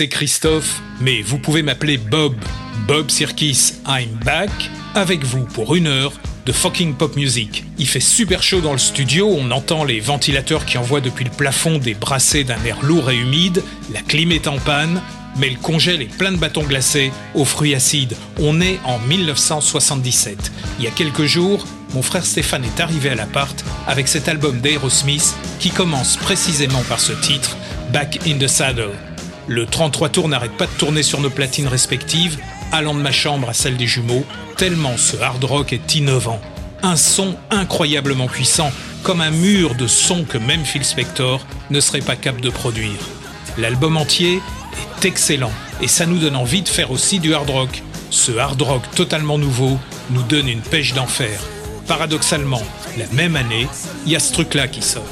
c'est Christophe, mais vous pouvez m'appeler Bob. Bob Sirkis, I'm back, avec vous pour une heure de fucking pop music. Il fait super chaud dans le studio, on entend les ventilateurs qui envoient depuis le plafond des brassées d'un air lourd et humide, la clim est en panne, mais le congèle est plein de bâtons glacés aux fruits acides. On est en 1977. Il y a quelques jours, mon frère Stéphane est arrivé à l'appart avec cet album d'Aerosmith qui commence précisément par ce titre, Back in the Saddle. Le 33 tours n'arrête pas de tourner sur nos platines respectives, allant de ma chambre à celle des jumeaux, tellement ce hard rock est innovant. Un son incroyablement puissant, comme un mur de son que même Phil Spector ne serait pas capable de produire. L'album entier est excellent et ça nous donne envie de faire aussi du hard rock. Ce hard rock totalement nouveau nous donne une pêche d'enfer. Paradoxalement, la même année, il y a ce truc-là qui sort.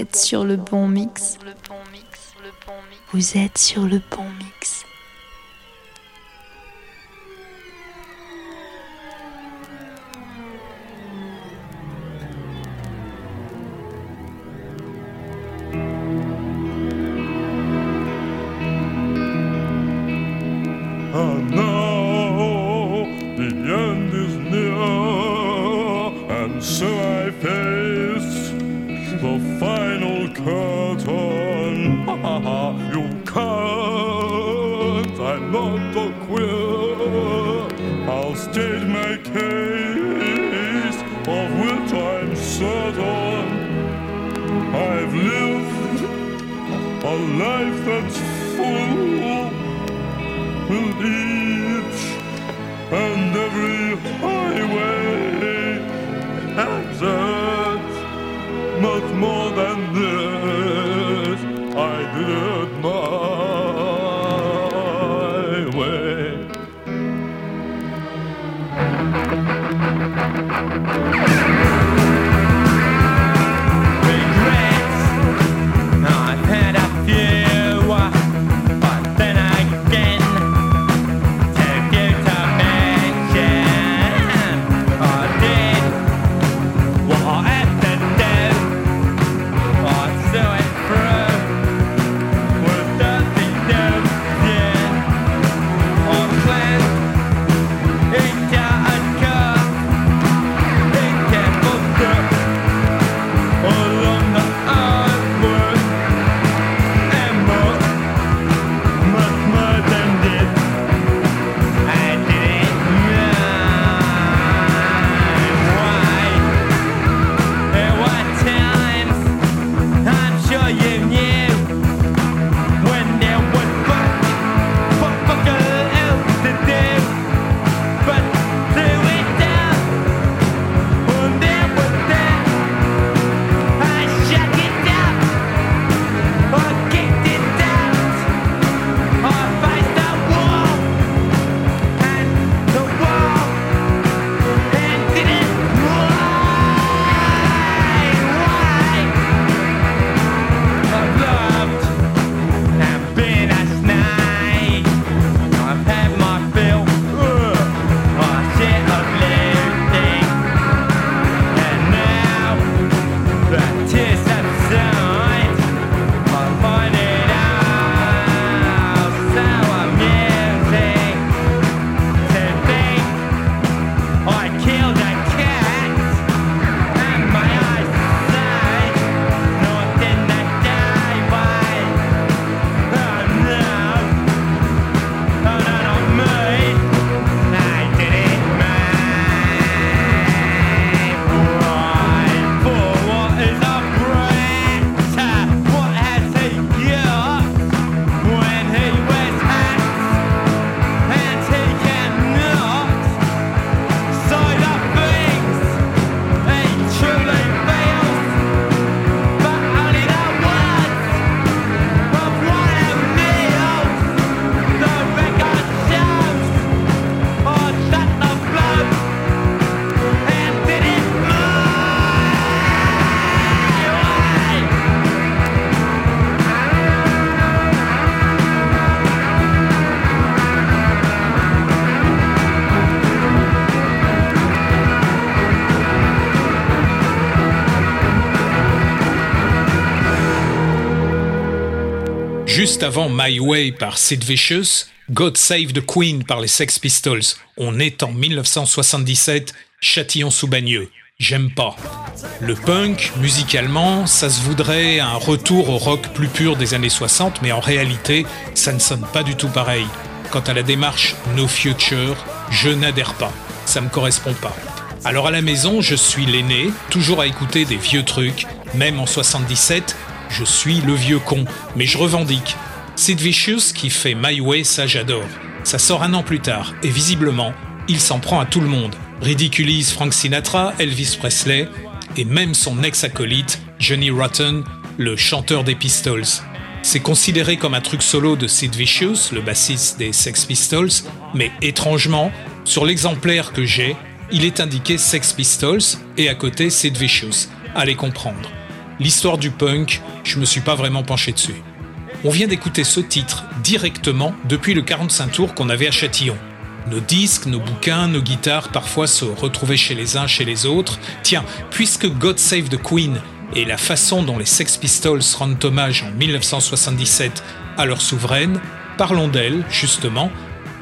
Êtes sur le bon mix. Vous êtes sur le bon Juste avant My Way par Sid Vicious, God Save the Queen par les Sex Pistols. On est en 1977, Châtillon-sous-Bagneux. J'aime pas. Le punk, musicalement, ça se voudrait un retour au rock plus pur des années 60, mais en réalité, ça ne sonne pas du tout pareil. Quant à la démarche No Future, je n'adhère pas. Ça me correspond pas. Alors à la maison, je suis l'aîné, toujours à écouter des vieux trucs, même en 77, je suis le vieux con, mais je revendique. Sid Vicious qui fait My Way, ça j'adore. Ça sort un an plus tard, et visiblement, il s'en prend à tout le monde. Ridiculise Frank Sinatra, Elvis Presley, et même son ex-acolyte, Johnny Rotten, le chanteur des Pistols. C'est considéré comme un truc solo de Sid Vicious, le bassiste des Sex Pistols, mais étrangement, sur l'exemplaire que j'ai, il est indiqué Sex Pistols et à côté Sid Vicious. Allez comprendre. L'histoire du punk, je me suis pas vraiment penché dessus. On vient d'écouter ce titre directement depuis le 45 tours qu'on avait à Châtillon. Nos disques, nos bouquins, nos guitares parfois se retrouvaient chez les uns, chez les autres. Tiens, puisque God Save the Queen et la façon dont les Sex Pistols rendent hommage en 1977 à leur souveraine, parlons d'elle, justement,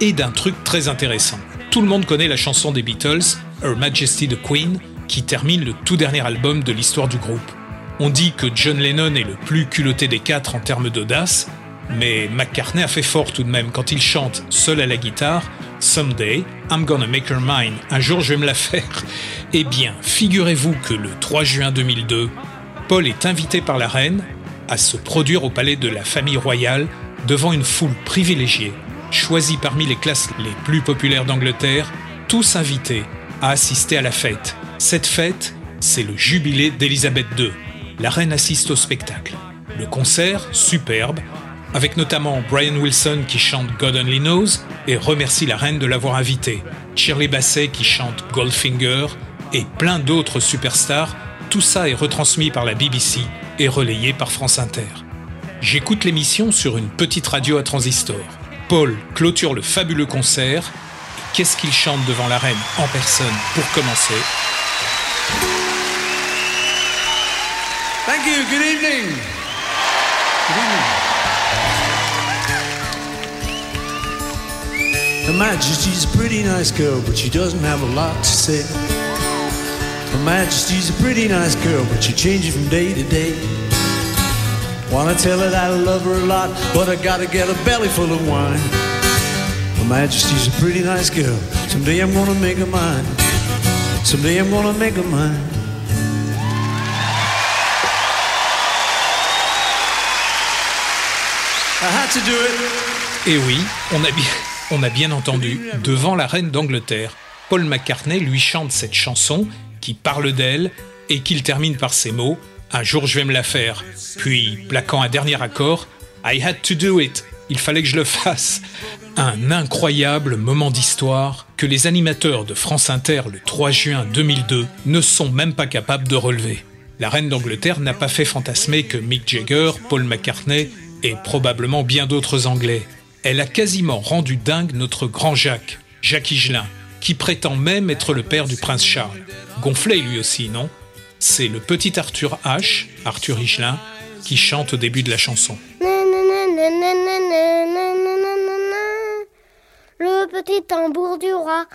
et d'un truc très intéressant. Tout le monde connaît la chanson des Beatles, Her Majesty the Queen, qui termine le tout dernier album de l'histoire du groupe. On dit que John Lennon est le plus culotté des quatre en termes d'audace, mais McCartney a fait fort tout de même quand il chante seul à la guitare Someday, I'm gonna make her mine, un jour je vais me la faire. Eh bien, figurez-vous que le 3 juin 2002, Paul est invité par la reine à se produire au palais de la famille royale devant une foule privilégiée, choisie parmi les classes les plus populaires d'Angleterre, tous invités à assister à la fête. Cette fête, c'est le jubilé d'Élisabeth II. La reine assiste au spectacle. Le concert, superbe, avec notamment Brian Wilson qui chante God Only Knows et remercie la reine de l'avoir invité, Shirley Bassey qui chante Goldfinger et plein d'autres superstars, tout ça est retransmis par la BBC et relayé par France Inter. J'écoute l'émission sur une petite radio à transistor. Paul clôture le fabuleux concert. Qu'est-ce qu'il chante devant la reine en personne pour commencer? Thank you. Good evening. Good evening. Her Majesty's a pretty nice girl, but she doesn't have a lot to say. Her Majesty's a pretty nice girl, but she changes from day to day. Wanna tell her that I love her a lot, but I gotta get a belly full of wine. Her Majesty's a pretty nice girl. Someday I'm gonna make her mine. Someday I'm gonna make her mine. I to do it. Et oui, on a bien, on a bien entendu, devant la reine d'Angleterre, Paul McCartney lui chante cette chanson qui parle d'elle et qu'il termine par ces mots Un jour je vais me la faire. Puis, plaquant un dernier accord, I had to do it. Il fallait que je le fasse. Un incroyable moment d'histoire que les animateurs de France Inter le 3 juin 2002 ne sont même pas capables de relever. La reine d'Angleterre n'a pas fait fantasmer que Mick Jagger, Paul McCartney et probablement bien d'autres Anglais. Elle a quasiment rendu dingue notre grand Jacques, Jacques Higelin, qui prétend même être le père du prince Charles. Gonflé lui aussi, non? C'est le petit Arthur H, Arthur Higelin, qui chante au début de la chanson. Le petit tambour du roi.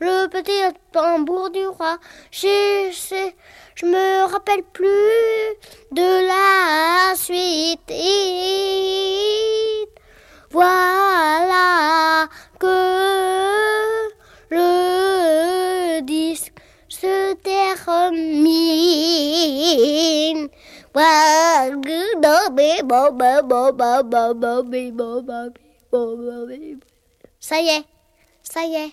Le petit tambour du roi. Je sais, je me rappelle plus de la suite. Voilà que le disque se termine. Ça y est, ça y est,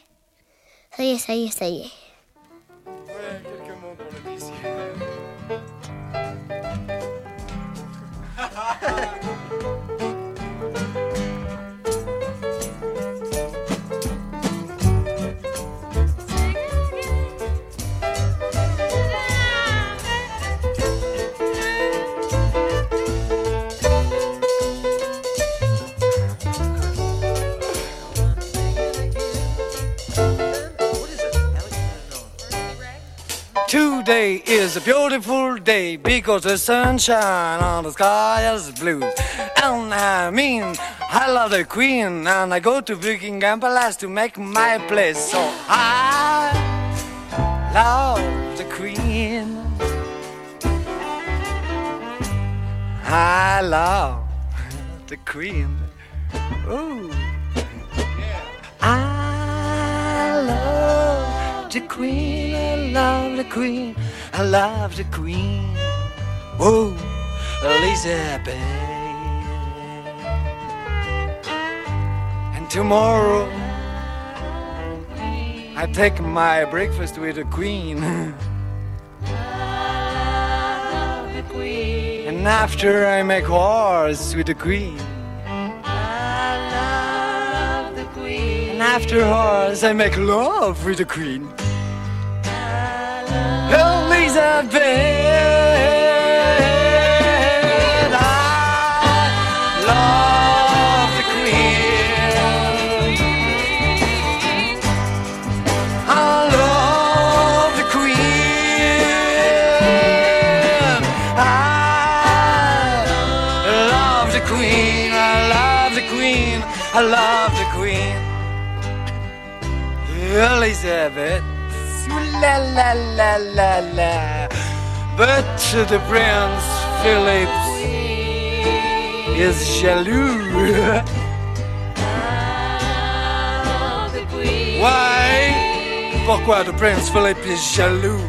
ça y est, ça y est, ça y est. Today is a beautiful day because the sunshine on the sky is blue. And I mean, I love the queen and I go to Buckingham Palace to make my place. So I love the queen. I love the queen. Ooh. I love the queen. I love the queen. I love the queen. Whoa, Elizabeth. And tomorrow I take my breakfast with the queen. And after I make wars with the queen. And after wars I make love with the queen. I love the queen. I love the queen. I love the queen. I love the queen. I love the queen. Elizabeth. La la la la la. But the Prince Philip is jaloux. Why? Pourquoi the Prince Philip is jaloux?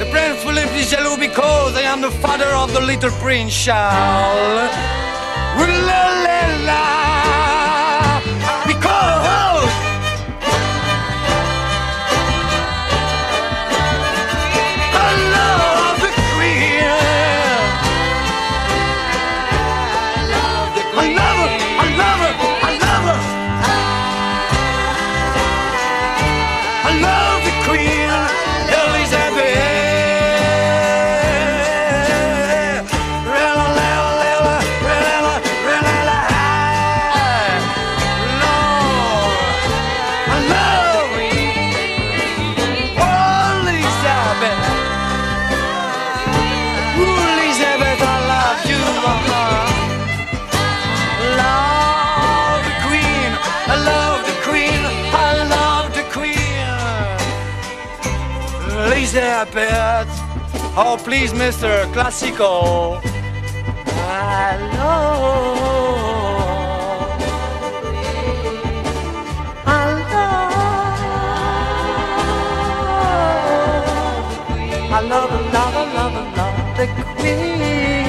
The Prince Philip is yellow because I am the father of the little prince Charles. La la la. Elizabeth. Oh, please, Mr. Classical. I love. I love. I love, love, love, love the Queen.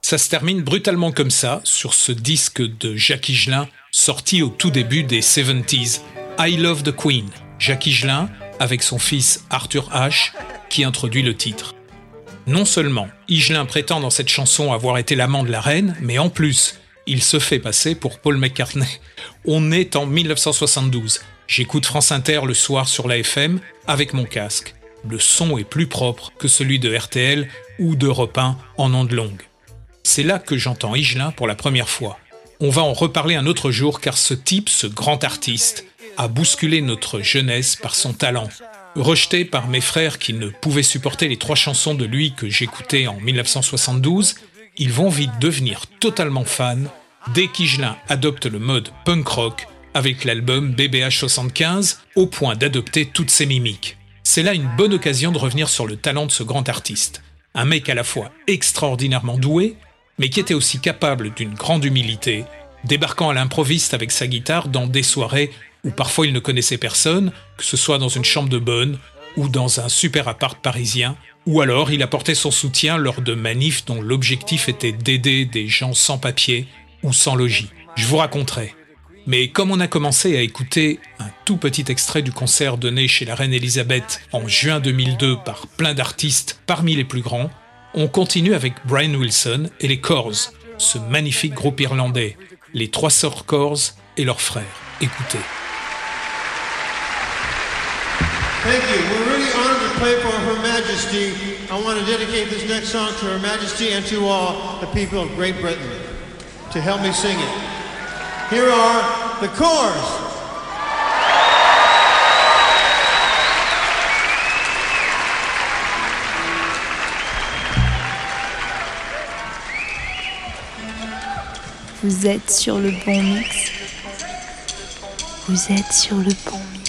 Ça se termine brutalement comme ça sur ce disque de Jacques Higelin sorti au tout début des 70s. I Love the Queen. Jacques Higelin avec son fils Arthur H qui introduit le titre. Non seulement Higelin prétend dans cette chanson avoir été l'amant de la reine, mais en plus, il se fait passer pour Paul McCartney. On est en 1972. J'écoute France Inter le soir sur la FM avec mon casque. Le son est plus propre que celui de RTL ou d'Europe 1 en ondes longues. C'est là que j'entends Higelin pour la première fois. On va en reparler un autre jour car ce type, ce grand artiste, a bousculé notre jeunesse par son talent. Rejeté par mes frères qui ne pouvaient supporter les trois chansons de lui que j'écoutais en 1972, ils vont vite devenir totalement fans dès qu'Higelin adopte le mode punk rock avec l'album BBH 75 au point d'adopter toutes ses mimiques. C'est là une bonne occasion de revenir sur le talent de ce grand artiste. Un mec à la fois extraordinairement doué, mais qui était aussi capable d'une grande humilité, débarquant à l'improviste avec sa guitare dans des soirées où parfois il ne connaissait personne, que ce soit dans une chambre de bonne ou dans un super appart parisien, ou alors il apportait son soutien lors de manifs dont l'objectif était d'aider des gens sans papier ou sans logis. Je vous raconterai. Mais comme on a commencé à écouter un tout petit extrait du concert donné chez la reine Elisabeth en juin 2002 par plein d'artistes parmi les plus grands, on continue avec Brian Wilson et les Corrs, ce magnifique groupe irlandais, les trois sœurs Corrs et leurs frères. Écoutez. Thank you. We're really honored to play for Her Majesty. I want to dedicate this next song to Her Majesty and to all the people of Great Britain to help me sing it. Here are the. Vous êtes sur le bon mix. Vous êtes sur le bon mix.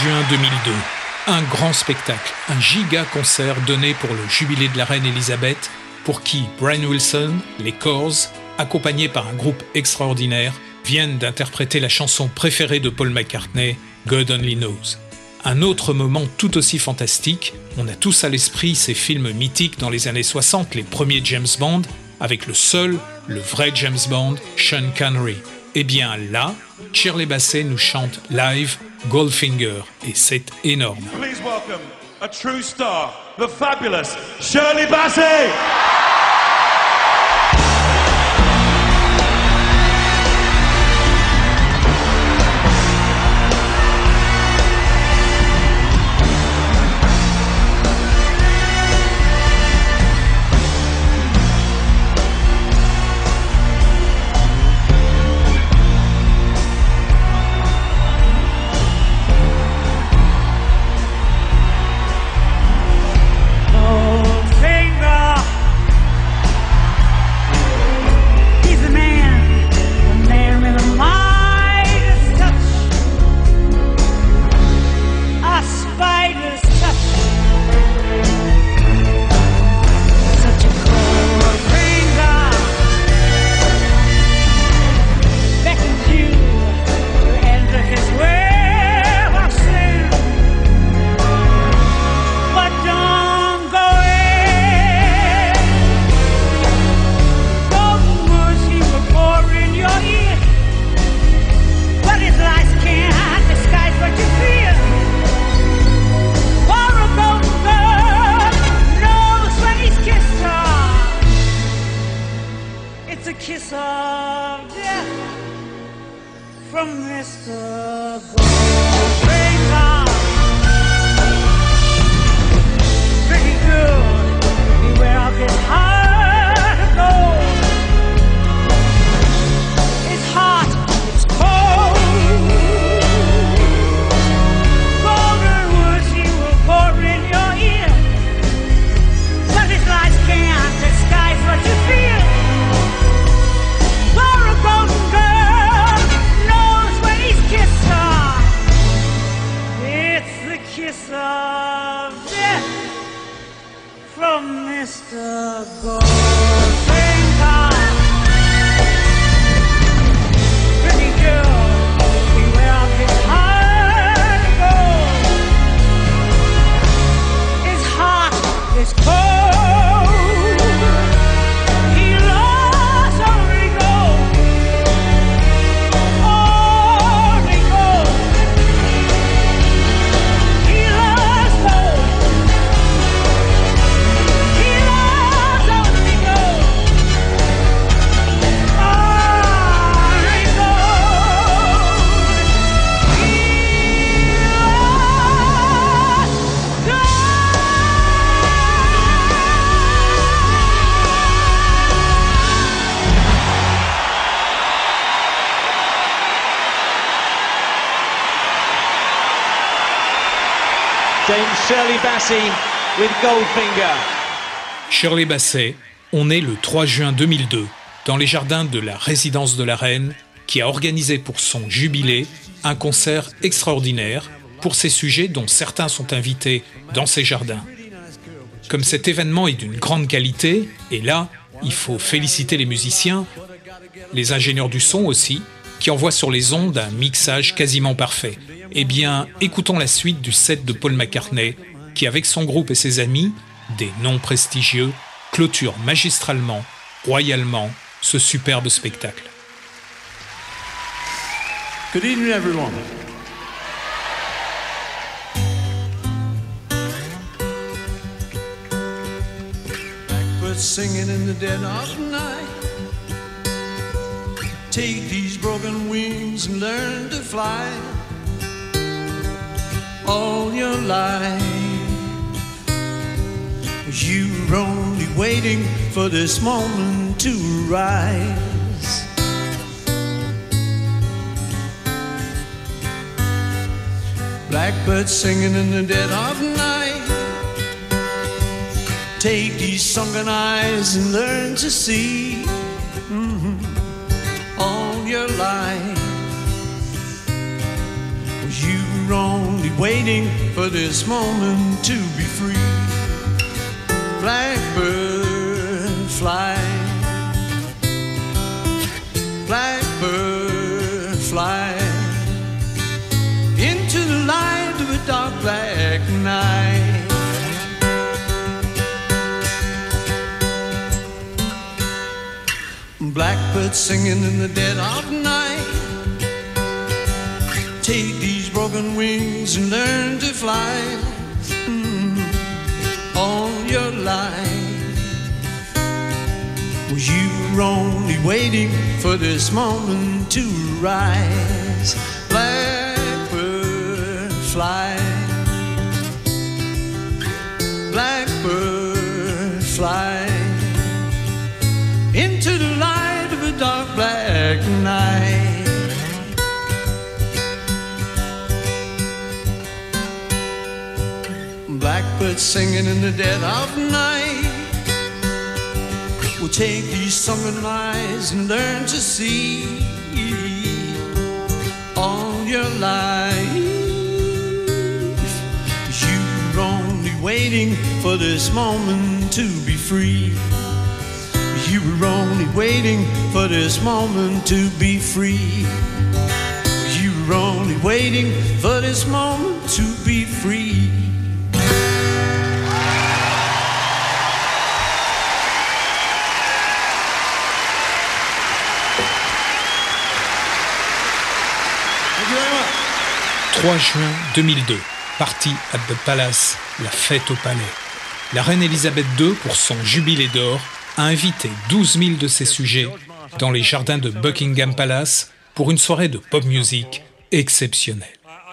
Juin 2002. Un grand spectacle, un giga concert donné pour le jubilé de la reine Elisabeth, pour qui Brian Wilson, les Corrs, accompagnés par un groupe extraordinaire, viennent d'interpréter la chanson préférée de Paul McCartney, God Only Knows. Un autre moment tout aussi fantastique, on a tous à l'esprit ces films mythiques dans les années 60, les premiers James Bond, avec le seul, le vrai James Bond, Sean Connery. Eh bien là, Shirley Bassey nous chante live Goldfinger, et c'est énorme. Please welcome a true star, the fabulous Shirley Bassey. Shirley Bassey on est le 3 juin 2002 dans les jardins de la résidence de la reine qui a organisé pour son jubilé un concert extraordinaire pour ces sujets dont certains sont invités dans ces jardins. Comme cet événement est d'une grande qualité, et là, il faut féliciter les musiciens, les ingénieurs du son aussi, qui envoient sur les ondes un mixage quasiment parfait. Eh bien, écoutons la suite du set de Paul McCartney, qui avec son groupe et ses amis, des noms prestigieux, clôture magistralement, royalement, ce superbe spectacle. Take these broken wings and learn to fly all your life. You're only waiting for this moment to rise. Blackbirds singing in the dead of night. Take these sunken eyes and learn to see your life. You were only only waiting for this moment to be free. Blackbird fly, blackbird fly Blackbird singing in the dead of night. Take these broken wings and learn to fly mm, all your life. Well, you were only waiting for this moment to rise. Blackbird fly. Blackbird fly black night. Blackbird singing in the dead of night. We'll take these sunken eyes and learn to see all your life. You're only waiting for this moment to be free. Were only waiting for this moment to be free. You were only waiting for this moment to be free. Thank you very much. 3 juin 2002, partie at the Palace, la fête au palais. La reine Elisabeth II, pour son jubilé d'or, a invité 12 000 de ses sujets dans les jardins de Buckingham Palace pour une soirée de pop music exceptionnelle.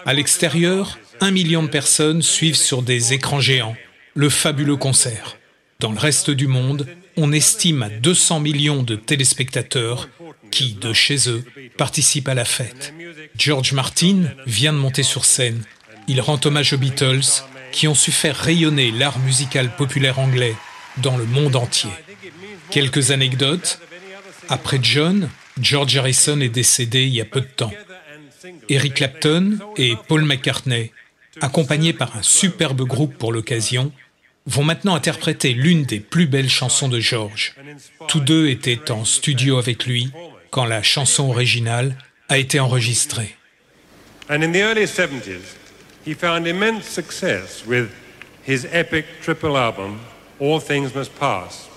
À l'extérieur, un million de personnes suivent sur des écrans géants le fabuleux concert. Dans le reste du monde, on estime à 200 millions de téléspectateurs qui, de chez eux, participent à la fête. George Martin vient de monter sur scène. Il rend hommage aux Beatles qui ont su faire rayonner l'art musical populaire anglais dans le monde entier. Quelques anecdotes. Après John, George Harrison est décédé il y a peu de temps. Eric Clapton et Paul McCartney, accompagnés par un superbe groupe pour l'occasion, vont maintenant interpréter l'une des plus belles chansons de George. Tous deux étaient en studio avec lui quand la chanson originale a été enregistrée. And in the early 70s, he found immense triple album, All Things Must Pass.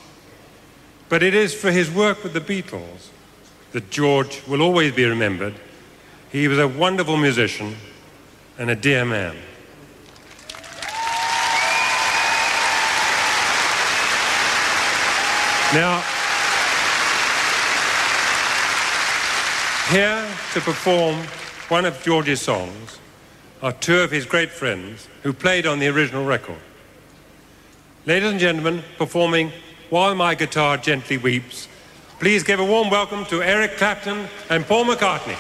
But it is for his work with the Beatles that George will always be remembered. He was a wonderful musician and a dear man. Now, here to perform one of George's songs are two of his great friends who played on the original record. Ladies and gentlemen, performing While My Guitar Gently Weeps, please give a warm welcome to Eric Clapton and Paul McCartney.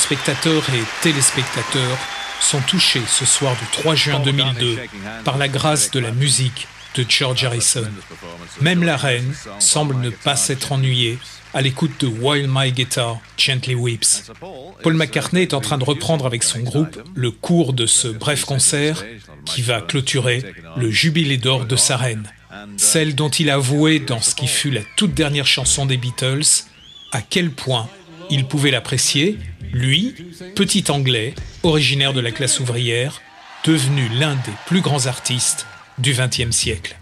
Spectateurs et téléspectateurs sont touchés ce soir du 3 juin 2002 par la grâce de la musique de George Harrison. Même la reine semble ne pas s'être ennuyée à l'écoute de While My Guitar Gently Weeps. Paul McCartney est en train de reprendre avec son groupe le cours de ce bref concert qui va clôturer le jubilé d'or de sa reine, celle dont il a avoué dans ce qui fut la toute dernière chanson des Beatles à quel point il pouvait l'apprécier, lui, petit anglais, originaire de la classe ouvrière, devenu l'un des plus grands artistes du XXe siècle.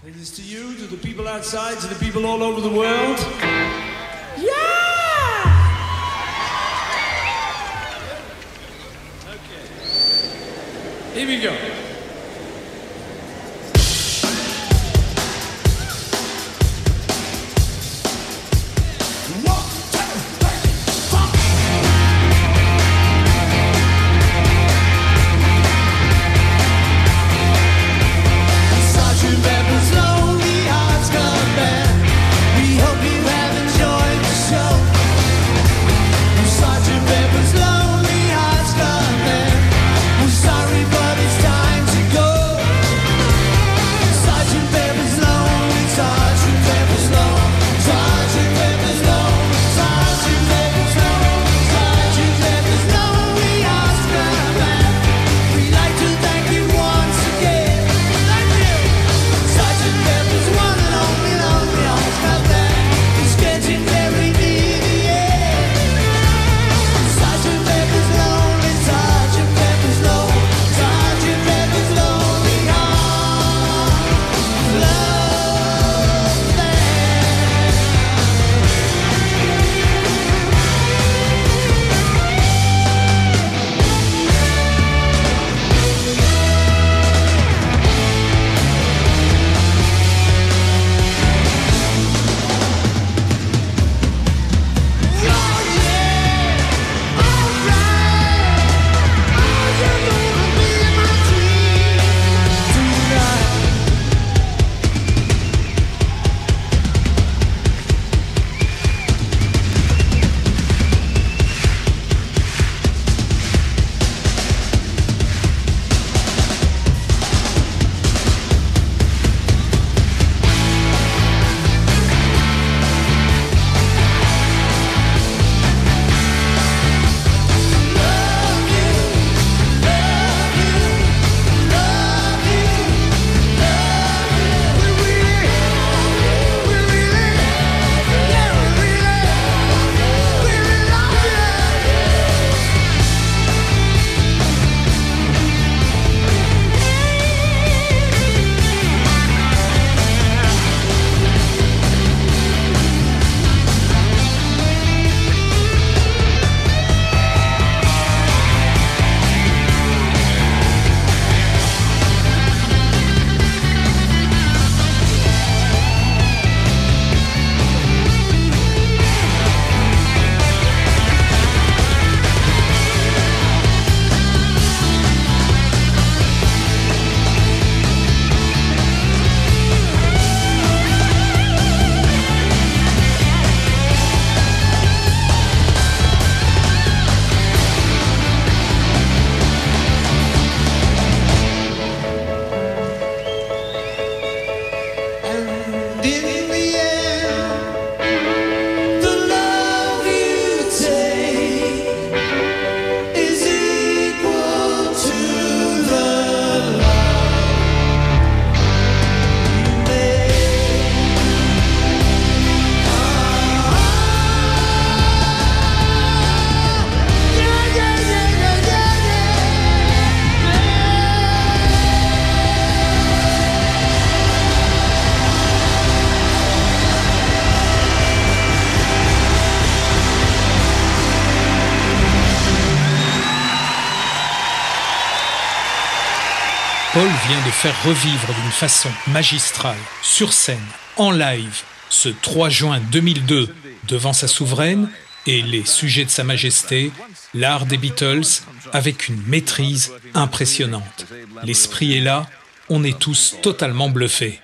Faire revivre d'une façon magistrale, sur scène, en live, ce 3 juin 2002, devant sa souveraine et les sujets de Sa Majesté, l'art des Beatles avec une maîtrise impressionnante. L'esprit est là, on est tous totalement bluffés.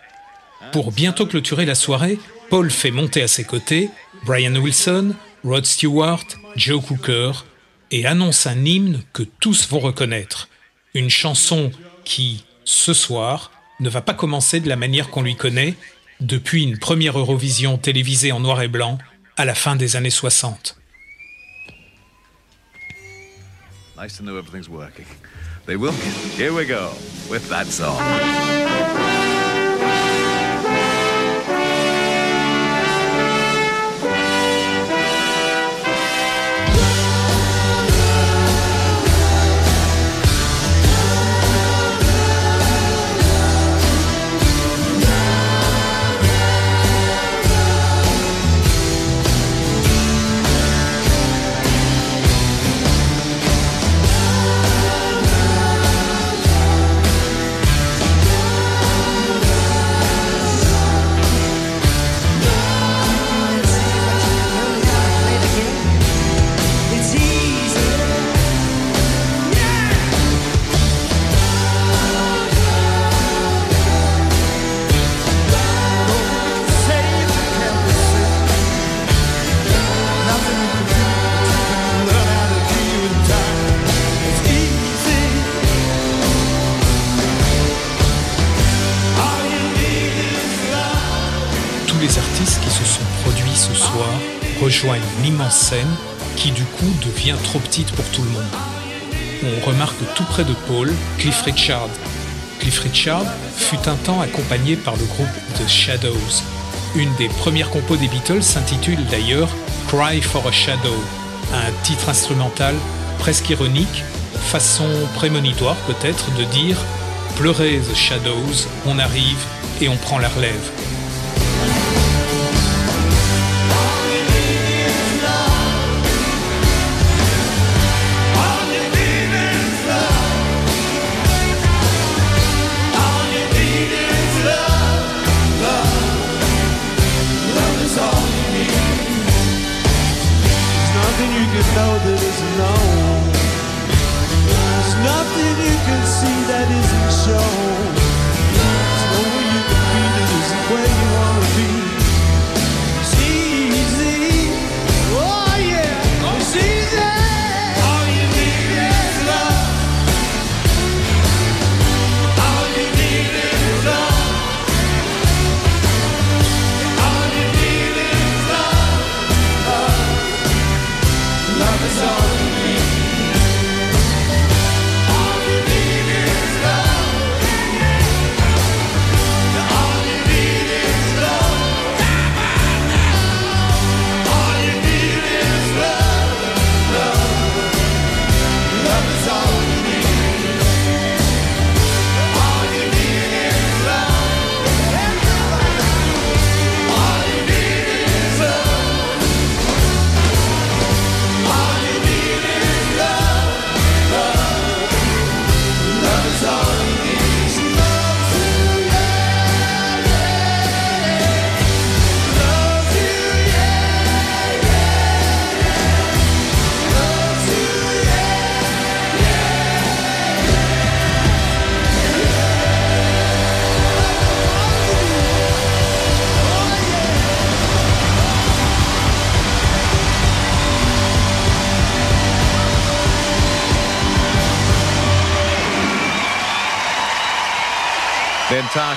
Pour bientôt clôturer la soirée, Paul fait monter à ses côtés Brian Wilson, Rod Stewart, Joe Cooker, et annonce un hymne que tous vont reconnaître. Une chanson qui, ce soir, ne va pas commencer de la manière qu'on lui connaît depuis une première Eurovision télévisée en noir et blanc à la fin des années 60. Nice to know everything's working. They will. Here we go with that song. L'immense scène qui du coup devient trop petite pour tout le monde. On remarque tout près de Paul Cliff Richard. Cliff Richard fut un temps accompagné par le groupe The Shadows. Une des premières compos des Beatles s'intitule d'ailleurs Cry for a Shadow, un titre instrumental presque ironique, façon prémonitoire peut-être de dire Pleurez The Shadows, on arrive et on prend la relève.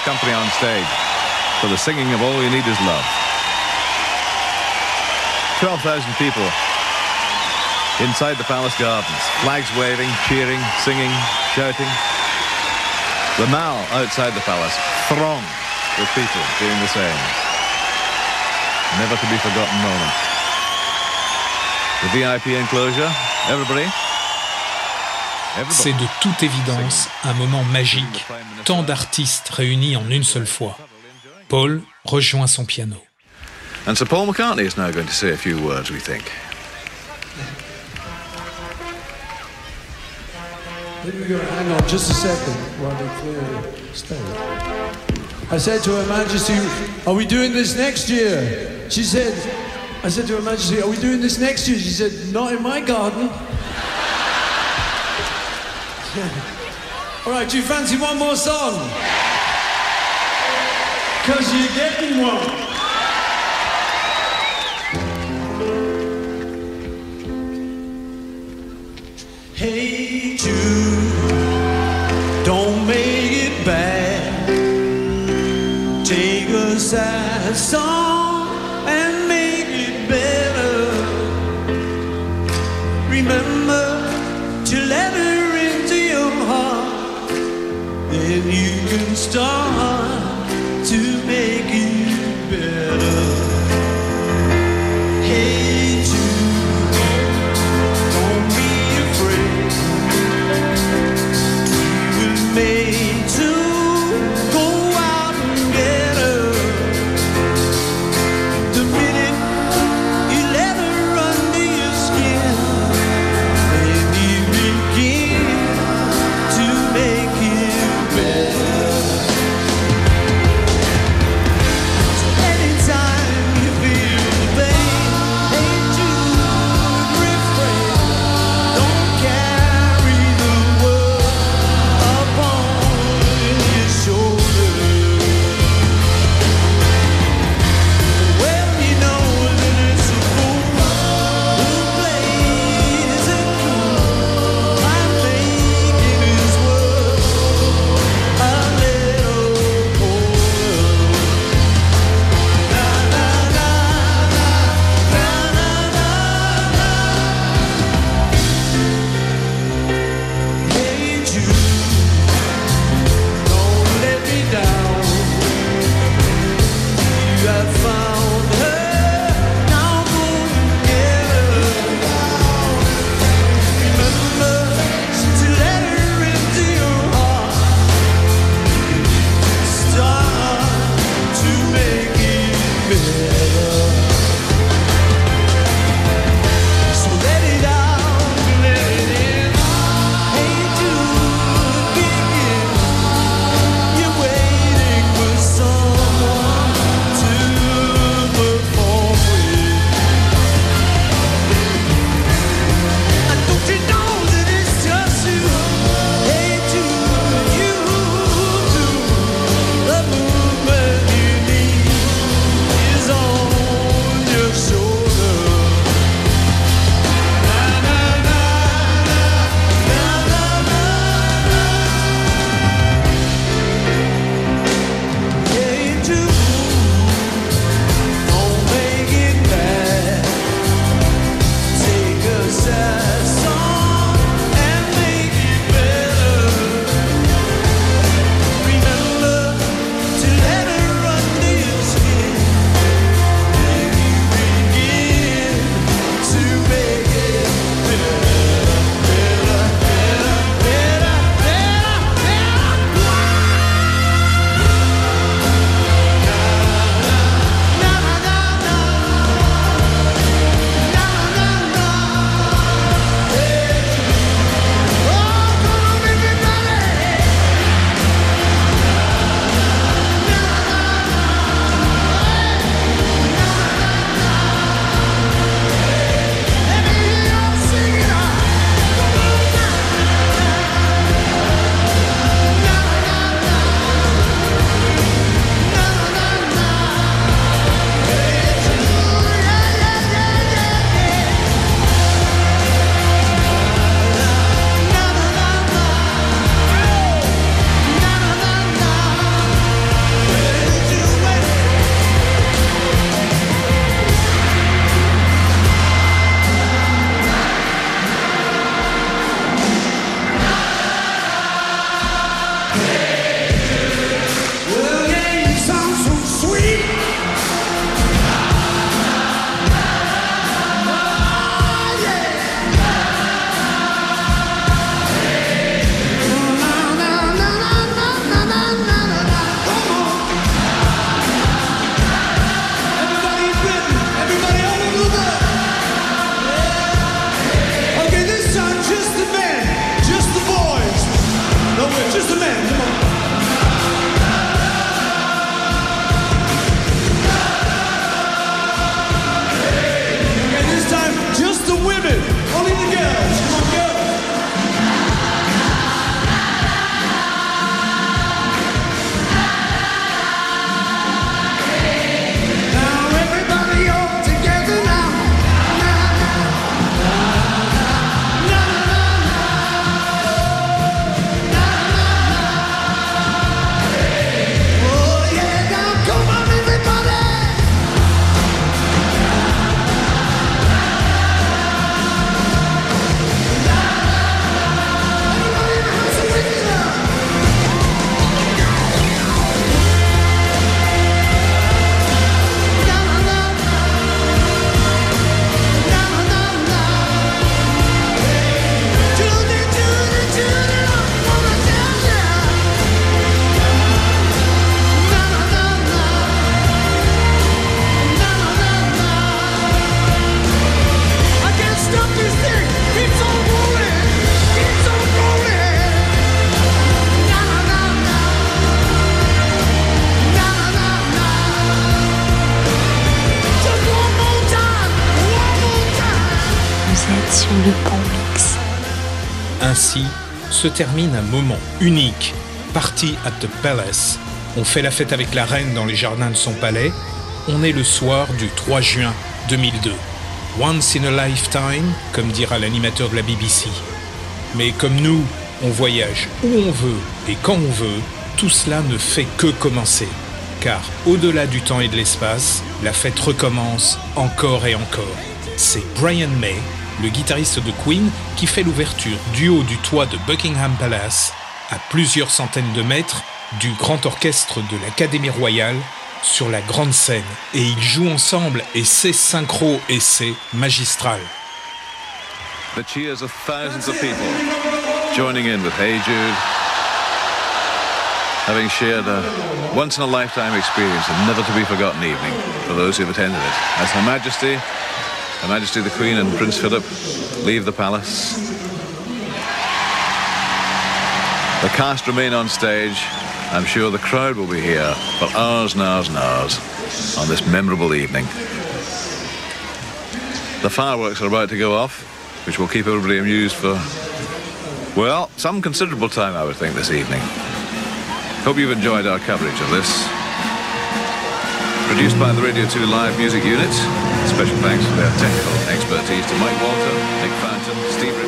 Company on stage for the singing of All You Need Is Love. 12,000 people inside the palace gardens, flags waving, cheering, singing, shouting. The Mall outside the palace, thronged with people doing the same. Never to be forgotten moment. The VIP enclosure, everybody. C'est de toute évidence un moment magique, tant d'artistes réunis en une seule fois. Paul rejoint son piano. And Sir Paul McCartney is now going to say a few words, we think. Hang on just a second while they clear the stage. I said to Her Majesty, Are we doing this next year? She said, I said to Her Majesty, Are we doing this next year? She said, Not in my garden. All right, do you fancy one more song? Because you're getting one. Hey Jude, don't make it bad. Take a sad song. You can start Ainsi se termine un moment unique. Party at the Palace. On fait la fête avec la reine dans les jardins de son palais. On est le soir du 3 juin 2002. Once in a lifetime, comme dira l'animateur de la BBC. Mais comme nous, on voyage où on veut et quand on veut, tout cela ne fait que commencer. Car au-delà du temps et de l'espace, la fête recommence encore et encore. C'est Brian May le guitariste de Queen, qui fait l'ouverture du haut du toit de Buckingham Palace, à plusieurs centaines de mètres du grand orchestre de l'Académie royale, sur la grande scène. Et ils jouent ensemble et c'est synchro et c'est magistral. The cheers of thousands of people joining in with Hey Jude, having shared a once in a lifetime experience and never to be forgotten evening for those who've attended it. As Her Majesty, Her Majesty the Queen and Prince Philip leave the palace, the cast remain on stage. I'm sure the crowd will be here for hours and hours and hours on this memorable evening. The fireworks are about to go off, which will keep everybody amused for, well, some considerable time, I would think, this evening. Hope you've enjoyed our coverage of this. Produced by the Radio 2 Live Music Unit. Special thanks for their technical expertise to Mike Walter, Nick Fountain, Steve